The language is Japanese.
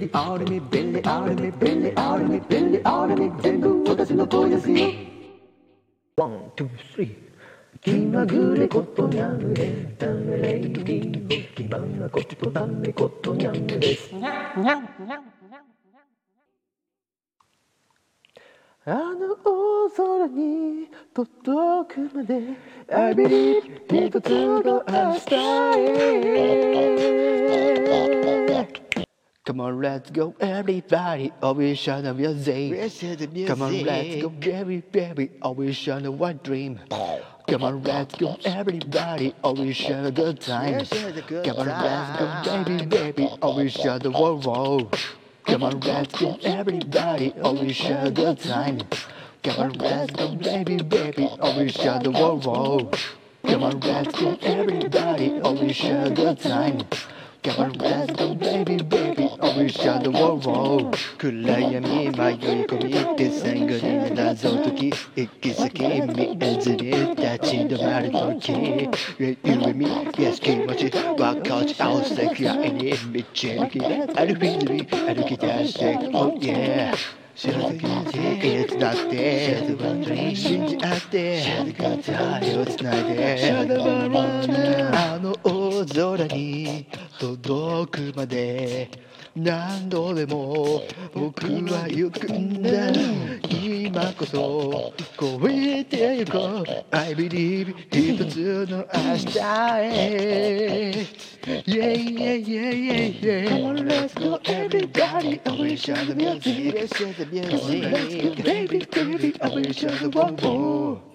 便利あるみ便利あるみ便利あるみ便利あるみ全部私の声ですよ。ワン、ツー、スリー。気まぐれことにゃんでダメレイディ気まなことダメことにゃんです。あの大空に届くまで I believe 一つの明日へ Come on, let's go, everybody. Oh, we shall the music. Come on, let's go, baby, baby. Oh, we shall the one dream. Come on, let's go, everybody. Oh, we shall a good time. Come on, let's go, baby, baby. Oh, we shall the world, world. Come on, let's go, everybody. Oh, we shall a good time. Come on, let's go, baby, baby. Oh, we shall the world, world. Come on, let's go, everybody. Oh, we shall a good time. Come on, let's go, baby, baby. Oh, we shall the world, world. 暗闇迷い込みて最後に謎解き行き先見えずに立ち止まる時夢見やす気持ち分かち合わせくらいに導き歩きに歩き出して Oh yeah 知らずにいつだって信じ合って手をつないであの大空に届くまで何度でも僕は行くんだ今こそ超えてゆこう I believe 一つの明日へ Yeah yeah yeah yeah yeah Come on let's go everybody I wish I the music wish I the music Baby baby I wish I the one more